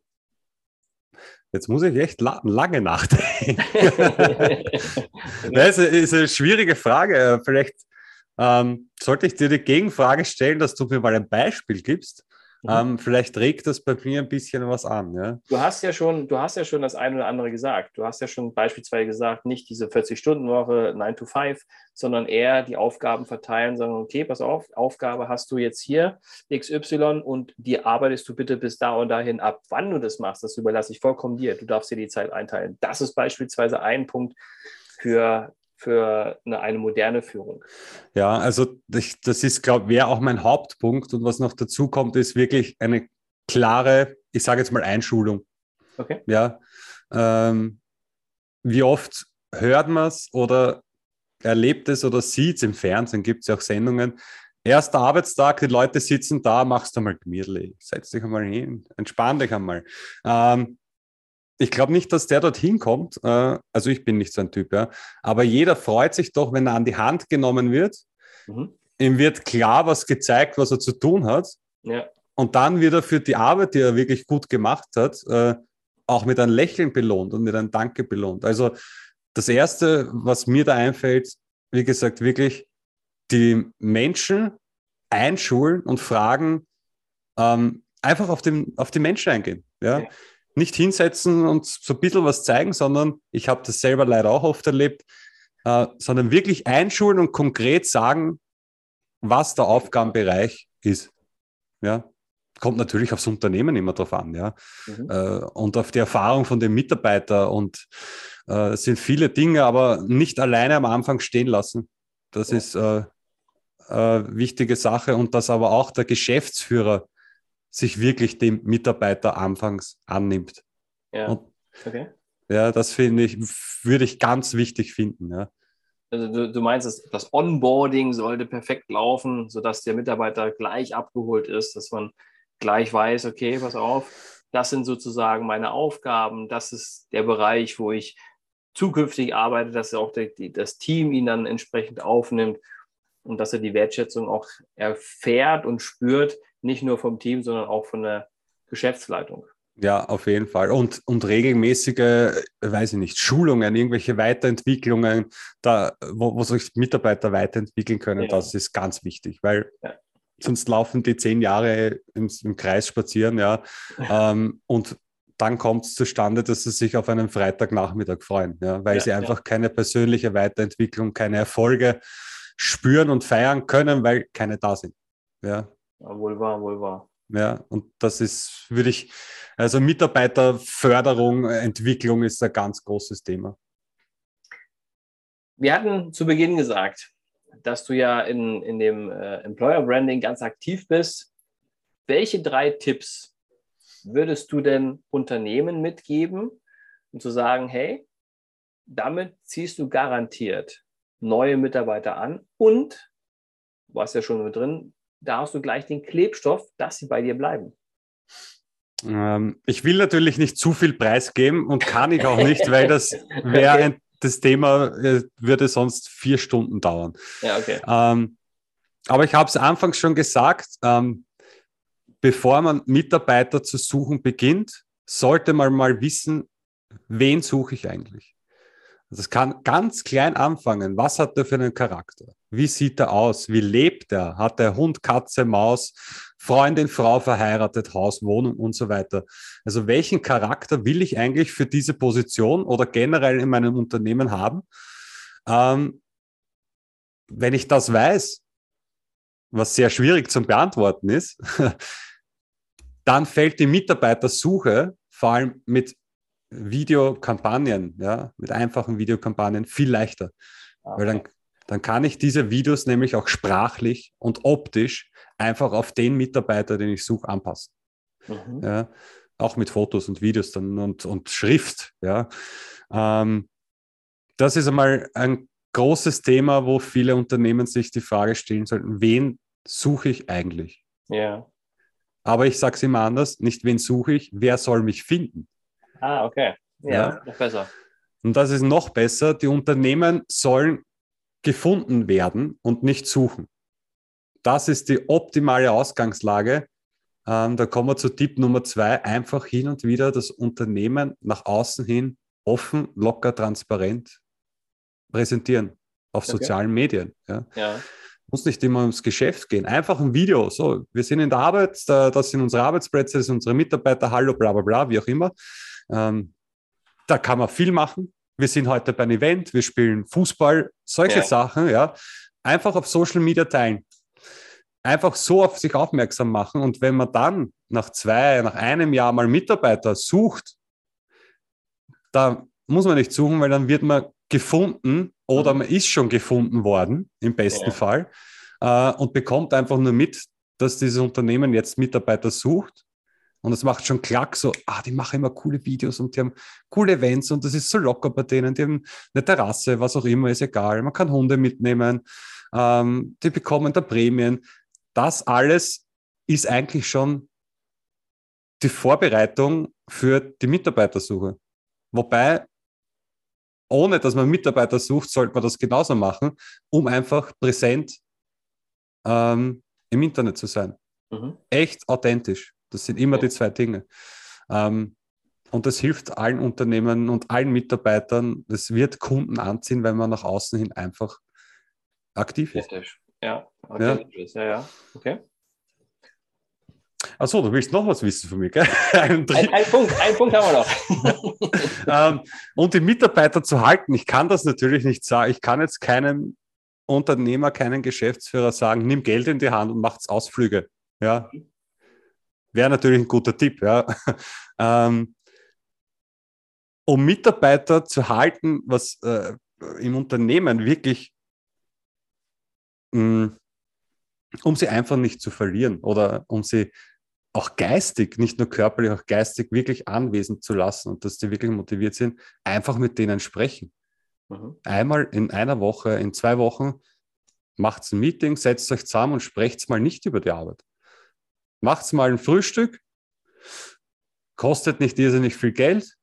Speaker 2: Jetzt muss ich echt lange nachdenken. <laughs> das ist eine schwierige Frage. Vielleicht ähm, sollte ich dir die Gegenfrage stellen, dass du mir mal ein Beispiel gibst, Mhm. Ähm, vielleicht regt das bei mir ein bisschen was an. Ja?
Speaker 1: Du hast ja schon, du hast ja schon das eine oder andere gesagt. Du hast ja schon beispielsweise gesagt, nicht diese 40-Stunden-Woche 9 to 5, sondern eher die Aufgaben verteilen, sondern okay, pass auf, Aufgabe hast du jetzt hier XY und die arbeitest du bitte bis da und dahin ab. Wann du das machst, das überlasse ich vollkommen dir. Du darfst dir die Zeit einteilen. Das ist beispielsweise ein Punkt für für eine, eine moderne Führung.
Speaker 2: Ja, also das, das ist, glaube ich, wäre auch mein Hauptpunkt. Und was noch dazu kommt, ist wirklich eine klare, ich sage jetzt mal Einschulung. Okay. Ja. Ähm, wie oft hört man es oder erlebt es oder sieht es im Fernsehen, gibt es ja auch Sendungen. Erster Arbeitstag, die Leute sitzen da, machst du mal gemütlich, setz dich einmal hin, entspann dich einmal. Ähm, ich glaube nicht, dass der dorthin kommt. Äh, also ich bin nicht so ein Typ, ja. Aber jeder freut sich doch, wenn er an die Hand genommen wird. Mhm. Ihm wird klar, was gezeigt, was er zu tun hat. Ja. Und dann wird er für die Arbeit, die er wirklich gut gemacht hat, äh, auch mit einem Lächeln belohnt und mit einem Danke belohnt. Also das Erste, was mir da einfällt, wie gesagt, wirklich die Menschen einschulen und fragen, ähm, einfach auf, den, auf die Menschen eingehen. Ja? ja nicht hinsetzen und so ein bisschen was zeigen, sondern ich habe das selber leider auch oft erlebt, äh, sondern wirklich einschulen und konkret sagen, was der Aufgabenbereich ist. Ja, kommt natürlich aufs Unternehmen immer drauf an, ja, mhm. äh, und auf die Erfahrung von dem Mitarbeiter und äh, es sind viele Dinge, aber nicht alleine am Anfang stehen lassen. Das ja. ist äh, äh, wichtige Sache und dass aber auch der Geschäftsführer sich wirklich dem Mitarbeiter anfangs annimmt. Ja. Und, okay. Ja, das finde ich, würde ich ganz wichtig finden. Ja.
Speaker 1: Also du, du meinst, das, das Onboarding sollte perfekt laufen, sodass der Mitarbeiter gleich abgeholt ist, dass man gleich weiß, okay, pass auf, das sind sozusagen meine Aufgaben, das ist der Bereich, wo ich zukünftig arbeite, dass auch der, das Team ihn dann entsprechend aufnimmt und dass er die Wertschätzung auch erfährt und spürt, nicht nur vom Team, sondern auch von der Geschäftsleitung.
Speaker 2: Ja, auf jeden Fall. Und, und regelmäßige, weiß ich nicht, Schulungen, irgendwelche Weiterentwicklungen, da, wo, wo sich Mitarbeiter weiterentwickeln können, ja. das ist ganz wichtig, weil ja. sonst laufen die zehn Jahre im, im Kreis spazieren, ja. <laughs> ähm, und dann kommt es zustande, dass sie sich auf einen Freitagnachmittag freuen, ja, weil sie einfach keine persönliche Weiterentwicklung, keine Erfolge spüren und feiern können, weil keine da sind. Ja.
Speaker 1: Wohl wahr, wohl wahr.
Speaker 2: Ja, und das ist, würde ich, also Mitarbeiterförderung, Entwicklung ist ein ganz großes Thema.
Speaker 1: Wir hatten zu Beginn gesagt, dass du ja in, in dem äh, Employer Branding ganz aktiv bist. Welche drei Tipps würdest du denn Unternehmen mitgeben, um zu sagen, hey, damit ziehst du garantiert neue Mitarbeiter an und, du warst ja schon mit drin, da hast du gleich den Klebstoff, dass sie bei dir bleiben.
Speaker 2: Ähm, ich will natürlich nicht zu viel preisgeben und kann ich auch nicht, weil das wäre okay. das Thema, äh, würde sonst vier Stunden dauern.
Speaker 1: Ja, okay.
Speaker 2: Ähm, aber ich habe es anfangs schon gesagt, ähm, bevor man Mitarbeiter zu suchen beginnt, sollte man mal wissen, wen suche ich eigentlich. Das kann ganz klein anfangen. Was hat er für einen Charakter? Wie sieht er aus? Wie lebt er? Hat er Hund, Katze, Maus, Freundin, Frau, verheiratet, Haus, Wohnung und so weiter? Also welchen Charakter will ich eigentlich für diese Position oder generell in meinem Unternehmen haben? Ähm, wenn ich das weiß, was sehr schwierig zu beantworten ist, <laughs> dann fällt die Mitarbeitersuche vor allem mit Videokampagnen, ja, mit einfachen Videokampagnen viel leichter. Okay. Weil dann, dann kann ich diese Videos nämlich auch sprachlich und optisch einfach auf den Mitarbeiter, den ich suche, anpassen. Mhm. Ja, auch mit Fotos und Videos dann und, und Schrift. Ja. Ähm, das ist einmal ein großes Thema, wo viele Unternehmen sich die Frage stellen sollten, wen suche ich eigentlich?
Speaker 1: Ja.
Speaker 2: Aber ich sage es immer anders, nicht wen suche ich, wer soll mich finden?
Speaker 1: Ah, okay. Ja, ja, noch besser.
Speaker 2: Und das ist noch besser. Die Unternehmen sollen gefunden werden und nicht suchen. Das ist die optimale Ausgangslage. Ähm, da kommen wir zu Tipp Nummer zwei. Einfach hin und wieder das Unternehmen nach außen hin offen, locker, transparent präsentieren auf okay. sozialen Medien. Ja.
Speaker 1: ja.
Speaker 2: Muss nicht immer ums Geschäft gehen. Einfach ein Video. So, wir sind in der Arbeit, das sind unsere Arbeitsplätze, das sind unsere Mitarbeiter, hallo, bla bla bla, wie auch immer. Ähm, da kann man viel machen. Wir sind heute bei einem Event, wir spielen Fußball, solche ja. Sachen, ja. Einfach auf Social Media teilen. Einfach so auf sich aufmerksam machen. Und wenn man dann nach zwei, nach einem Jahr mal Mitarbeiter sucht, da muss man nicht suchen, weil dann wird man gefunden oder mhm. man ist schon gefunden worden, im besten ja. Fall, äh, und bekommt einfach nur mit, dass dieses Unternehmen jetzt Mitarbeiter sucht und es macht schon klack so, ah, die machen immer coole Videos und die haben coole Events und das ist so locker bei denen. Die haben eine Terrasse, was auch immer, ist egal. Man kann Hunde mitnehmen, ähm, die bekommen da Prämien. Das alles ist eigentlich schon die Vorbereitung für die Mitarbeitersuche. Wobei, ohne dass man Mitarbeiter sucht, sollte man das genauso machen, um einfach präsent ähm, im Internet zu sein. Mhm. Echt authentisch. Das sind immer die zwei Dinge. Ähm, und das hilft allen Unternehmen und allen Mitarbeitern. Es wird Kunden anziehen, wenn man nach außen hin einfach aktiv ist.
Speaker 1: Ja, authentisch ja. ja, ja. Okay.
Speaker 2: Achso, du willst noch was wissen von mir, gell? <laughs>
Speaker 1: Ein, ein, Punkt, ein Punkt haben wir
Speaker 2: noch. <laughs> ähm, und die Mitarbeiter zu halten, ich kann das natürlich nicht sagen. Ich kann jetzt keinem Unternehmer, keinen Geschäftsführer sagen, nimm Geld in die Hand und macht Ausflüge. Ja, mhm. Wäre natürlich ein guter Tipp, ja. <laughs> ähm, um Mitarbeiter zu halten, was äh, im Unternehmen wirklich, mh, mm, um sie einfach nicht zu verlieren oder um sie auch geistig, nicht nur körperlich, auch geistig wirklich anwesend zu lassen und dass die wirklich motiviert sind, einfach mit denen sprechen. Mhm. Einmal in einer Woche, in zwei Wochen macht ein Meeting, setzt euch zusammen und sprecht mal nicht über die Arbeit. Macht mal ein Frühstück, kostet nicht irrsinnig viel Geld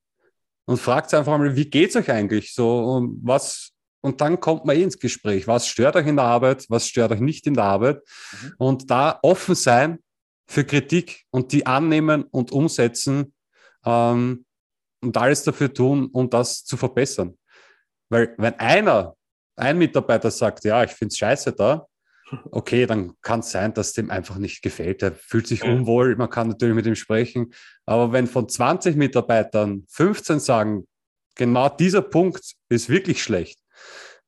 Speaker 2: und fragt einfach mal, wie geht es euch eigentlich so und was und dann kommt man eh ins Gespräch. Was stört euch in der Arbeit? Was stört euch nicht in der Arbeit? Mhm. Und da offen sein für Kritik und die annehmen und umsetzen ähm, und alles dafür tun, um das zu verbessern. Weil wenn einer, ein Mitarbeiter sagt, ja, ich finde es scheiße da, okay, dann kann es sein, dass dem einfach nicht gefällt. Er fühlt sich unwohl, man kann natürlich mit ihm sprechen. Aber wenn von 20 Mitarbeitern 15 sagen, genau dieser Punkt ist wirklich schlecht,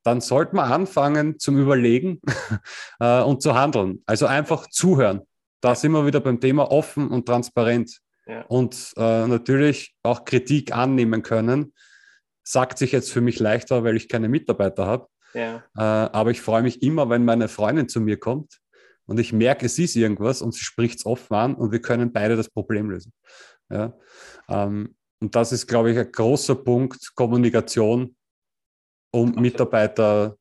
Speaker 2: dann sollte man anfangen zum Überlegen <laughs> äh, und zu handeln. Also einfach zuhören. Da sind wir wieder beim Thema offen und transparent. Ja. Und äh, natürlich auch Kritik annehmen können. Sagt sich jetzt für mich leichter, weil ich keine Mitarbeiter habe. Ja. Äh, aber ich freue mich immer, wenn meine Freundin zu mir kommt und ich merke, es ist irgendwas und sie spricht es offen an und wir können beide das Problem lösen. Ja? Ähm, und das ist, glaube ich, ein großer Punkt Kommunikation, um Absolut. Mitarbeiter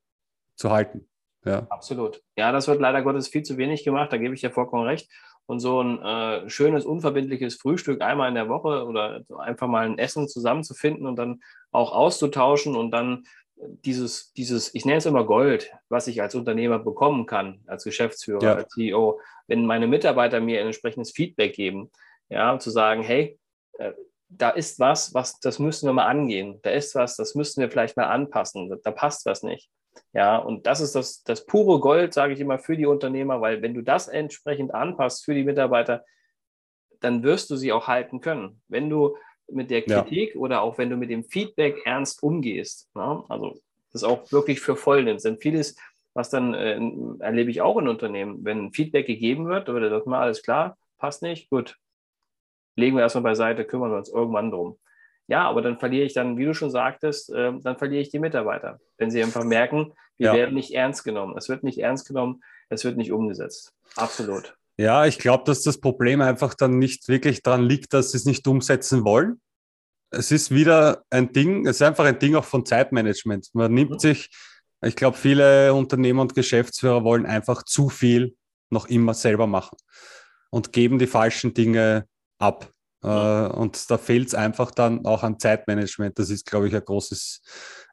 Speaker 2: zu halten.
Speaker 1: Ja. Absolut. Ja, das wird leider Gottes viel zu wenig gemacht, da gebe ich dir vollkommen recht. Und so ein äh, schönes, unverbindliches Frühstück einmal in der Woche oder einfach mal ein Essen zusammenzufinden und dann auch auszutauschen und dann dieses, dieses, ich nenne es immer Gold, was ich als Unternehmer bekommen kann, als Geschäftsführer, ja. als CEO, wenn meine Mitarbeiter mir ein entsprechendes Feedback geben, ja, zu sagen, hey, äh, da ist was, was, das müssen wir mal angehen. Da ist was, das müssen wir vielleicht mal anpassen. Da, da passt was nicht. Ja, und das ist das, das pure Gold, sage ich immer, für die Unternehmer, weil wenn du das entsprechend anpasst für die Mitarbeiter, dann wirst du sie auch halten können. Wenn du mit der Kritik ja. oder auch wenn du mit dem Feedback ernst umgehst, ne? also das auch wirklich für voll nimmst. Denn vieles, was dann äh, erlebe ich auch in Unternehmen, wenn Feedback gegeben wird, oder das mal alles klar, passt nicht, gut, legen wir erstmal beiseite, kümmern wir uns irgendwann drum. Ja, aber dann verliere ich dann, wie du schon sagtest, äh, dann verliere ich die Mitarbeiter, wenn sie einfach merken, wir ja. werden nicht ernst genommen. Es wird nicht ernst genommen, es wird nicht umgesetzt. Absolut.
Speaker 2: Ja, ich glaube, dass das Problem einfach dann nicht wirklich daran liegt, dass sie es nicht umsetzen wollen. Es ist wieder ein Ding, es ist einfach ein Ding auch von Zeitmanagement. Man nimmt mhm. sich, ich glaube, viele Unternehmer und Geschäftsführer wollen einfach zu viel noch immer selber machen und geben die falschen Dinge ab. Mhm. Äh, und da fehlt es einfach dann auch an Zeitmanagement. Das ist, glaube ich, ein großes,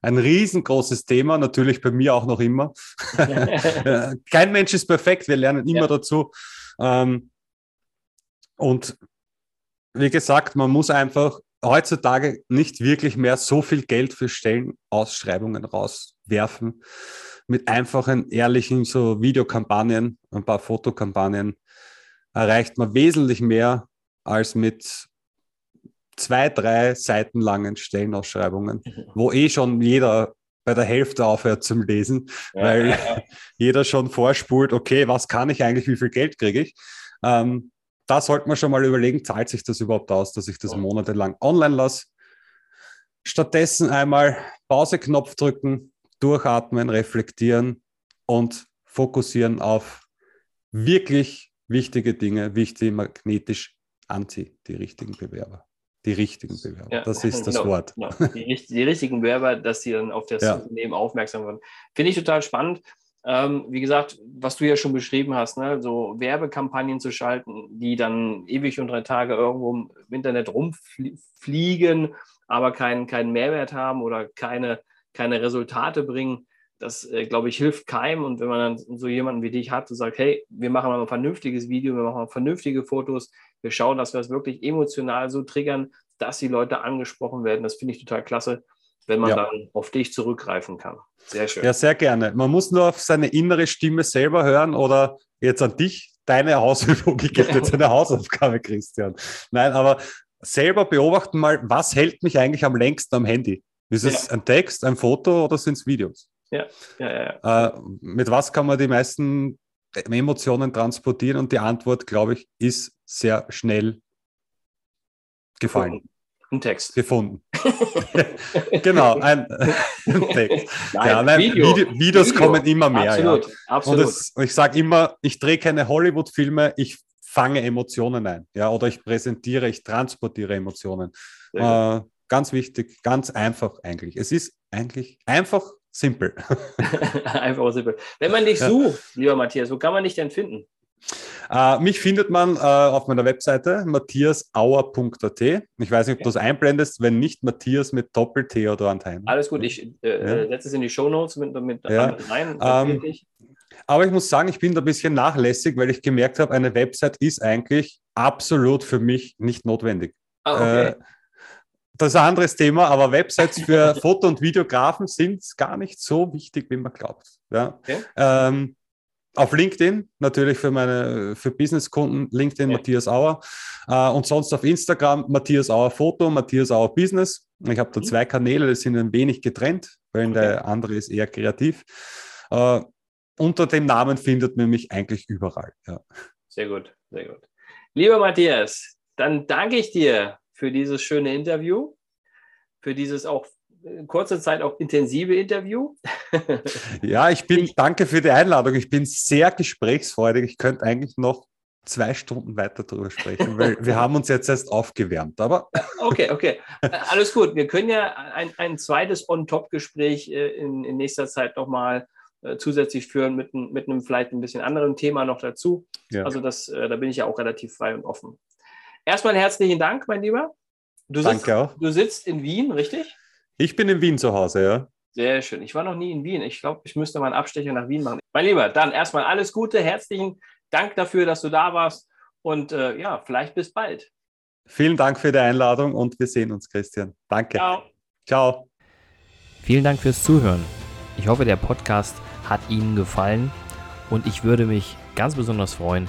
Speaker 2: ein riesengroßes Thema. Natürlich bei mir auch noch immer. <laughs> Kein Mensch ist perfekt. Wir lernen immer ja. dazu. Ähm, und wie gesagt, man muss einfach heutzutage nicht wirklich mehr so viel Geld für Stellenausschreibungen rauswerfen. Mit einfachen, ehrlichen so Videokampagnen, ein paar Fotokampagnen erreicht man wesentlich mehr als mit zwei, drei Seiten langen Stellenausschreibungen, mhm. wo eh schon jeder bei der Hälfte aufhört zum Lesen, ja, weil ja, ja. <laughs> jeder schon vorspult, okay, was kann ich eigentlich, wie viel Geld kriege ich? Ähm, da sollte man schon mal überlegen, zahlt sich das überhaupt aus, dass ich das monatelang online lasse? Stattdessen einmal Pauseknopf drücken, durchatmen, reflektieren und fokussieren auf wirklich wichtige Dinge, wichtig magnetisch anziehen, die richtigen Bewerber die richtigen Bewerber. Ja, das ist <laughs> das genau, Wort.
Speaker 1: Genau. Die, die, richtigen Bewerber, dass sie dann auf das ja. Unternehmen aufmerksam werden. Finde ich total spannend. Ähm, wie gesagt, was du ja schon beschrieben hast, ne, so Werbekampagnen zu schalten, die dann ewig und drei Tage irgendwo im Internet rumfliegen, aber keinen, keinen Mehrwert haben oder keine, keine Resultate bringen. Das, äh, glaube ich, hilft keinem. Und wenn man dann so jemanden wie dich hat, und sagt, hey, wir machen mal ein vernünftiges Video, wir machen mal vernünftige Fotos, wir schauen, dass wir es wirklich emotional so triggern, dass die Leute angesprochen werden. Das finde ich total klasse, wenn man ja. dann auf dich zurückgreifen kann.
Speaker 2: Sehr schön. Ja, sehr gerne. Man muss nur auf seine innere Stimme selber hören oder jetzt an dich deine Hausübung. <laughs> Ich gebe jetzt eine Hausaufgabe, Christian. Nein, aber selber beobachten mal, was hält mich eigentlich am längsten am Handy? Ist es ja. ein Text, ein Foto oder sind es Videos?
Speaker 1: Ja, ja, ja. ja.
Speaker 2: Äh, mit was kann man die meisten Emotionen transportieren? Und die Antwort, glaube ich, ist sehr schnell gefallen.
Speaker 1: Ein Text.
Speaker 2: Gefunden. <laughs> genau, ein, <laughs> ein Text. Nein, ja, nein, Video. Video, Videos Video. kommen immer mehr. Absolut, ja. absolut. Und es, ich sage immer, ich drehe keine Hollywood-Filme, ich fange Emotionen ein. Ja, oder ich präsentiere, ich transportiere Emotionen. Äh, ganz wichtig, ganz einfach eigentlich. Es ist eigentlich einfach simpel. <laughs>
Speaker 1: einfach simpel. Wenn man dich sucht, lieber Matthias, wo kann man dich denn finden?
Speaker 2: Uh, mich findet man uh, auf meiner Webseite matthiasauer.at. Ich weiß nicht, ob du das einblendest, wenn nicht Matthias mit Doppel-T oder Anteil.
Speaker 1: Alles gut, ich äh, ja. setze es in die Shownotes mit, mit, ja. rein.
Speaker 2: Um, ähm, aber ich muss sagen, ich bin da ein bisschen nachlässig, weil ich gemerkt habe, eine Website ist eigentlich absolut für mich nicht notwendig. Ah, okay. Äh, das ist ein anderes Thema, aber Websites für <laughs> Foto- und Videografen sind gar nicht so wichtig, wie man glaubt. Ja. Okay. Ähm, auf LinkedIn, natürlich für meine für Businesskunden, LinkedIn ja. Matthias Auer. Äh, und sonst auf Instagram Matthias Auer Foto, Matthias Auer Business. Ich habe da mhm. zwei Kanäle, die sind ein wenig getrennt, weil okay. der andere ist eher kreativ. Äh, unter dem Namen findet man mich eigentlich überall. Ja.
Speaker 1: Sehr gut, sehr gut. Lieber Matthias, dann danke ich dir für dieses schöne Interview, für dieses auch kurze Zeit auch intensive Interview. <laughs>
Speaker 2: ja, ich bin, ich, danke für die Einladung. Ich bin sehr gesprächsfreudig. Ich könnte eigentlich noch zwei Stunden weiter darüber sprechen, weil <laughs> wir haben uns jetzt erst aufgewärmt. Aber <laughs>
Speaker 1: okay, okay, alles gut. Wir können ja ein, ein zweites On-Top-Gespräch äh, in, in nächster Zeit nochmal äh, zusätzlich führen mit, mit einem vielleicht ein bisschen anderen Thema noch dazu. Ja. Also das, äh, da bin ich ja auch relativ frei und offen. Erstmal herzlichen Dank, mein Lieber. Du
Speaker 2: Danke sitzt, auch.
Speaker 1: Du sitzt in Wien, richtig?
Speaker 2: Ich bin in Wien zu Hause, ja.
Speaker 1: Sehr schön. Ich war noch nie in Wien. Ich glaube, ich müsste mal einen Abstecher nach Wien machen. Mein Lieber, dann erstmal alles Gute. Herzlichen Dank dafür, dass du da warst. Und äh, ja, vielleicht bis bald.
Speaker 2: Vielen Dank für die Einladung und wir sehen uns, Christian. Danke. Ciao. Ciao.
Speaker 3: Vielen Dank fürs Zuhören. Ich hoffe, der Podcast hat Ihnen gefallen und ich würde mich ganz besonders freuen,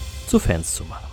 Speaker 3: zu Fans zu machen.